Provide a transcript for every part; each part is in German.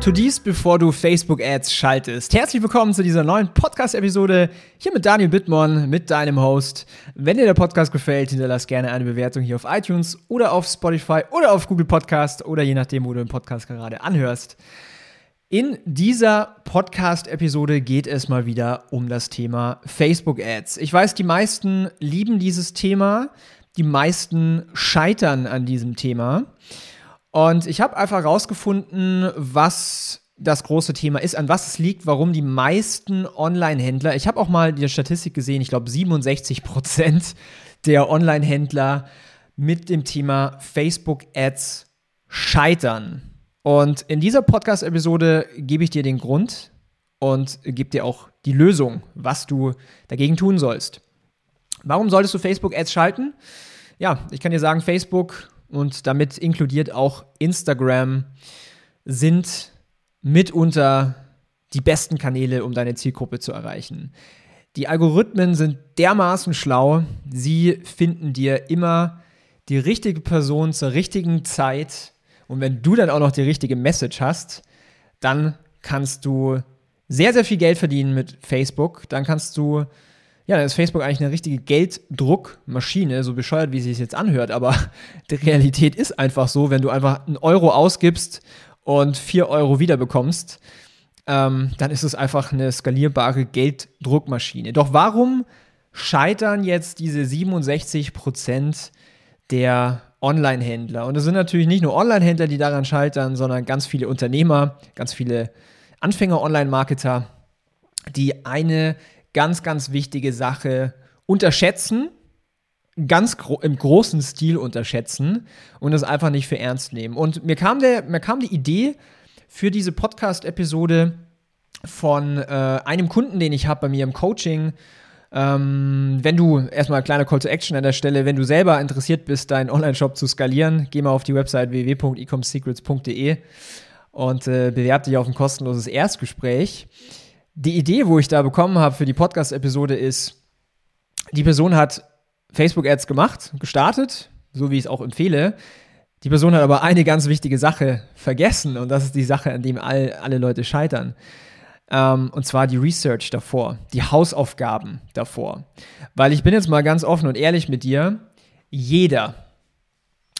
To dies, bevor du Facebook-Ads schaltest. Herzlich willkommen zu dieser neuen Podcast-Episode hier mit Daniel Bittmann, mit deinem Host. Wenn dir der Podcast gefällt, hinterlass gerne eine Bewertung hier auf iTunes oder auf Spotify oder auf Google Podcast oder je nachdem, wo du den Podcast gerade anhörst. In dieser Podcast-Episode geht es mal wieder um das Thema Facebook-Ads. Ich weiß, die meisten lieben dieses Thema, die meisten scheitern an diesem Thema. Und ich habe einfach herausgefunden, was das große Thema ist, an was es liegt, warum die meisten Online-Händler, ich habe auch mal die Statistik gesehen, ich glaube 67 Prozent der Online-Händler mit dem Thema Facebook-Ads scheitern. Und in dieser Podcast-Episode gebe ich dir den Grund und gebe dir auch die Lösung, was du dagegen tun sollst. Warum solltest du Facebook-Ads schalten? Ja, ich kann dir sagen, Facebook und damit inkludiert auch Instagram sind mitunter die besten Kanäle, um deine Zielgruppe zu erreichen. Die Algorithmen sind dermaßen schlau, sie finden dir immer die richtige Person zur richtigen Zeit. Und wenn du dann auch noch die richtige Message hast, dann kannst du sehr, sehr viel Geld verdienen mit Facebook. Dann kannst du ja, dann ist Facebook eigentlich eine richtige Gelddruckmaschine, so bescheuert, wie sie es jetzt anhört. Aber die Realität ist einfach so, wenn du einfach einen Euro ausgibst und vier Euro wiederbekommst, ähm, dann ist es einfach eine skalierbare Gelddruckmaschine. Doch warum scheitern jetzt diese 67 Prozent der Online-Händler? Und es sind natürlich nicht nur Online-Händler, die daran scheitern, sondern ganz viele Unternehmer, ganz viele Anfänger-Online-Marketer, die eine ganz, ganz wichtige Sache unterschätzen, ganz gro im großen Stil unterschätzen und es einfach nicht für ernst nehmen. Und mir kam, der, mir kam die Idee für diese Podcast-Episode von äh, einem Kunden, den ich habe bei mir im Coaching. Ähm, wenn du, erstmal kleiner Call to Action an der Stelle, wenn du selber interessiert bist, deinen Online-Shop zu skalieren, geh mal auf die Website www.ecomsecrets.de und äh, bewerbe dich auf ein kostenloses Erstgespräch die Idee, wo ich da bekommen habe für die Podcast-Episode ist, die Person hat Facebook-Ads gemacht, gestartet, so wie ich es auch empfehle. Die Person hat aber eine ganz wichtige Sache vergessen und das ist die Sache, an dem all, alle Leute scheitern. Ähm, und zwar die Research davor, die Hausaufgaben davor. Weil ich bin jetzt mal ganz offen und ehrlich mit dir, jeder,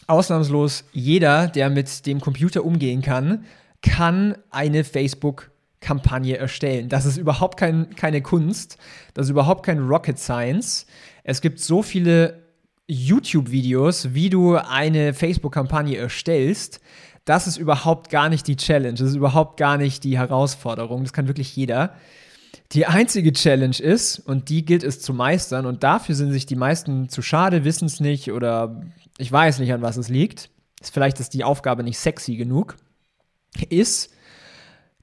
ausnahmslos jeder, der mit dem Computer umgehen kann, kann eine Facebook Kampagne erstellen. Das ist überhaupt kein, keine Kunst, das ist überhaupt kein Rocket Science. Es gibt so viele YouTube-Videos, wie du eine Facebook-Kampagne erstellst. Das ist überhaupt gar nicht die Challenge, das ist überhaupt gar nicht die Herausforderung, das kann wirklich jeder. Die einzige Challenge ist, und die gilt es zu meistern, und dafür sind sich die meisten zu schade, wissen es nicht oder ich weiß nicht, an was es liegt. Vielleicht ist die Aufgabe nicht sexy genug, ist,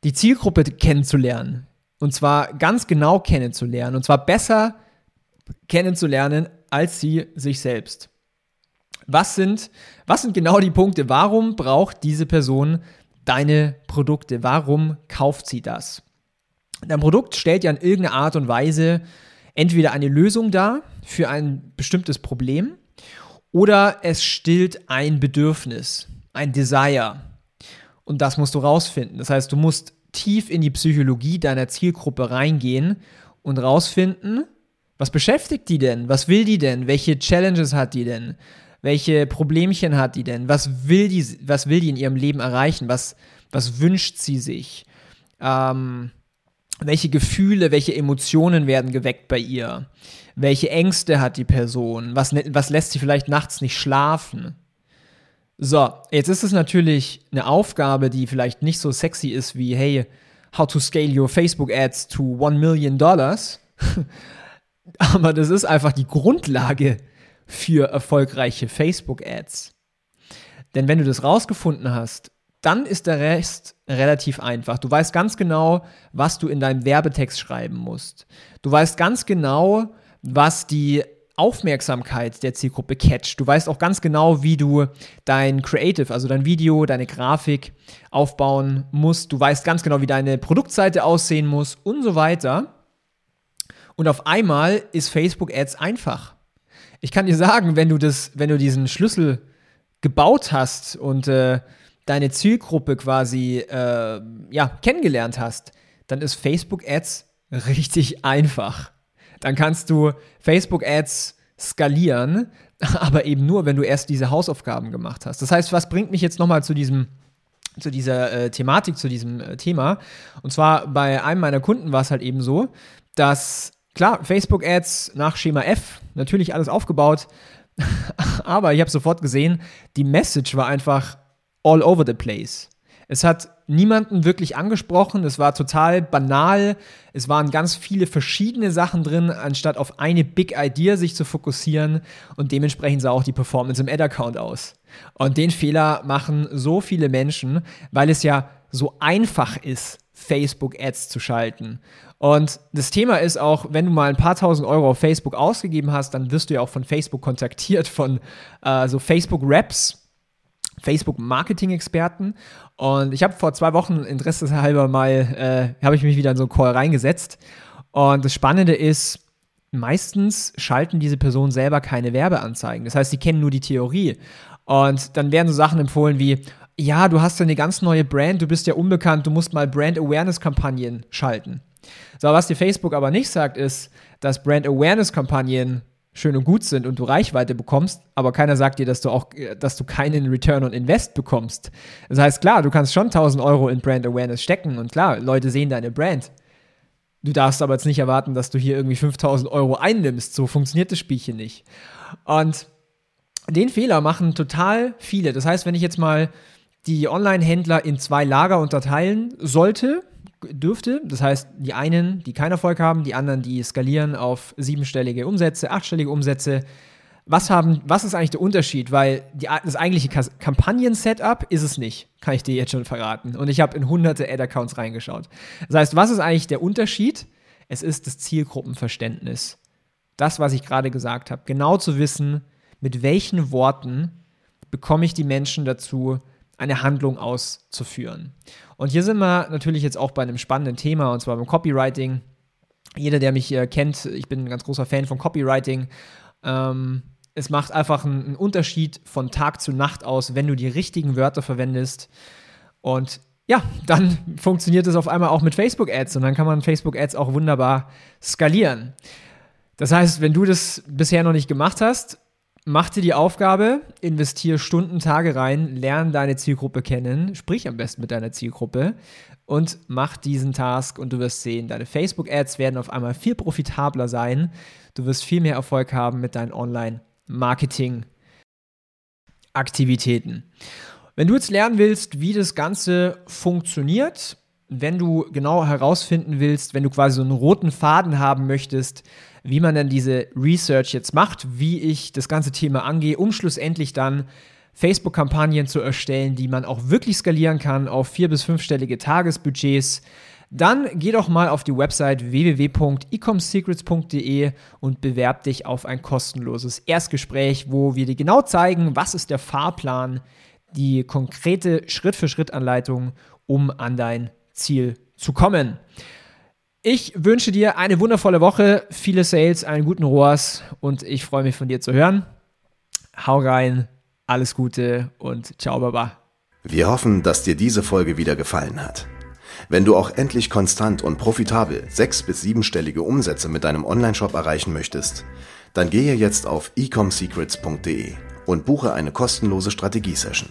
die Zielgruppe kennenzulernen. Und zwar ganz genau kennenzulernen. Und zwar besser kennenzulernen als sie sich selbst. Was sind, was sind genau die Punkte? Warum braucht diese Person deine Produkte? Warum kauft sie das? Dein Produkt stellt ja in irgendeiner Art und Weise entweder eine Lösung dar für ein bestimmtes Problem oder es stillt ein Bedürfnis, ein Desire. Und das musst du rausfinden. Das heißt, du musst tief in die Psychologie deiner Zielgruppe reingehen und rausfinden, was beschäftigt die denn? Was will die denn? Welche Challenges hat die denn? Welche Problemchen hat die denn? Was will die, was will die in ihrem Leben erreichen? Was, was wünscht sie sich? Ähm, welche Gefühle, welche Emotionen werden geweckt bei ihr? Welche Ängste hat die Person? Was, was lässt sie vielleicht nachts nicht schlafen? So, jetzt ist es natürlich eine Aufgabe, die vielleicht nicht so sexy ist wie, hey, how to scale your Facebook Ads to one million dollars. Aber das ist einfach die Grundlage für erfolgreiche Facebook Ads. Denn wenn du das rausgefunden hast, dann ist der Rest relativ einfach. Du weißt ganz genau, was du in deinem Werbetext schreiben musst. Du weißt ganz genau, was die Aufmerksamkeit der Zielgruppe catcht. Du weißt auch ganz genau, wie du dein Creative, also dein Video, deine Grafik aufbauen musst. Du weißt ganz genau, wie deine Produktseite aussehen muss und so weiter. Und auf einmal ist Facebook Ads einfach. Ich kann dir sagen, wenn du das, wenn du diesen Schlüssel gebaut hast und äh, deine Zielgruppe quasi äh, ja, kennengelernt hast, dann ist Facebook Ads richtig einfach. Dann kannst du Facebook Ads skalieren, aber eben nur, wenn du erst diese Hausaufgaben gemacht hast. Das heißt, was bringt mich jetzt nochmal zu diesem zu dieser äh, Thematik, zu diesem äh, Thema. Und zwar bei einem meiner Kunden war es halt eben so, dass klar, Facebook Ads nach Schema F, natürlich alles aufgebaut, aber ich habe sofort gesehen, die Message war einfach all over the place. Es hat niemanden wirklich angesprochen, es war total banal, es waren ganz viele verschiedene Sachen drin, anstatt auf eine Big Idea sich zu fokussieren und dementsprechend sah auch die Performance im Ad-Account aus. Und den Fehler machen so viele Menschen, weil es ja so einfach ist, Facebook-Ads zu schalten. Und das Thema ist auch, wenn du mal ein paar tausend Euro auf Facebook ausgegeben hast, dann wirst du ja auch von Facebook kontaktiert, von äh, so Facebook-Raps, Facebook-Marketing-Experten. Und ich habe vor zwei Wochen interesseshalber mal, äh, habe ich mich wieder in so einen Call reingesetzt. Und das Spannende ist, meistens schalten diese Personen selber keine Werbeanzeigen. Das heißt, sie kennen nur die Theorie. Und dann werden so Sachen empfohlen wie, ja, du hast ja eine ganz neue Brand, du bist ja unbekannt, du musst mal Brand Awareness Kampagnen schalten. So, was dir Facebook aber nicht sagt, ist, dass Brand Awareness Kampagnen schön und gut sind und du Reichweite bekommst, aber keiner sagt dir, dass du auch, dass du keinen Return on Invest bekommst. Das heißt, klar, du kannst schon 1000 Euro in Brand Awareness stecken und klar, Leute sehen deine Brand. Du darfst aber jetzt nicht erwarten, dass du hier irgendwie 5000 Euro einnimmst. So funktioniert das Spielchen nicht. Und den Fehler machen total viele. Das heißt, wenn ich jetzt mal die Online-Händler in zwei Lager unterteilen sollte, dürfte. Das heißt, die einen, die keinen Erfolg haben, die anderen, die skalieren auf siebenstellige Umsätze, achtstellige Umsätze. Was, haben, was ist eigentlich der Unterschied? Weil die, das eigentliche Kampagnen-Setup ist es nicht, kann ich dir jetzt schon verraten. Und ich habe in hunderte Ad-Accounts reingeschaut. Das heißt, was ist eigentlich der Unterschied? Es ist das Zielgruppenverständnis. Das, was ich gerade gesagt habe. Genau zu wissen, mit welchen Worten bekomme ich die Menschen dazu, eine Handlung auszuführen. Und hier sind wir natürlich jetzt auch bei einem spannenden Thema, und zwar beim Copywriting. Jeder, der mich äh, kennt, ich bin ein ganz großer Fan von Copywriting. Ähm, es macht einfach einen, Unterschied von Tag zu Nacht aus, wenn du die richtigen Wörter verwendest. Und ja, dann funktioniert es auf einmal auch mit Facebook-Ads und dann kann man Facebook-Ads auch wunderbar skalieren. Das heißt, wenn du das bisher noch nicht gemacht hast, Mach dir die Aufgabe, investiere Stunden, Tage rein, lerne deine Zielgruppe kennen, sprich am besten mit deiner Zielgruppe und mach diesen Task und du wirst sehen, deine Facebook-Ads werden auf einmal viel profitabler sein. Du wirst viel mehr Erfolg haben mit deinen Online-Marketing-Aktivitäten. Wenn du jetzt lernen willst, wie das Ganze funktioniert, wenn du genau herausfinden willst, wenn du quasi so einen roten Faden haben möchtest, wie man dann diese Research jetzt macht, wie ich das ganze Thema angehe, um schlussendlich dann Facebook-Kampagnen zu erstellen, die man auch wirklich skalieren kann auf vier- bis fünfstellige Tagesbudgets, dann geh doch mal auf die Website www.ecomsecrets.de und bewerb dich auf ein kostenloses Erstgespräch, wo wir dir genau zeigen, was ist der Fahrplan, die konkrete Schritt-für-Schritt-Anleitung, um an dein Ziel zu kommen. Ich wünsche dir eine wundervolle Woche, viele Sales, einen guten ROAS und ich freue mich von dir zu hören. Hau rein, alles Gute und ciao, baba. Wir hoffen, dass dir diese Folge wieder gefallen hat. Wenn du auch endlich konstant und profitabel sechs- bis siebenstellige Umsätze mit deinem Onlineshop erreichen möchtest, dann gehe jetzt auf ecomsecrets.de und buche eine kostenlose Strategiesession.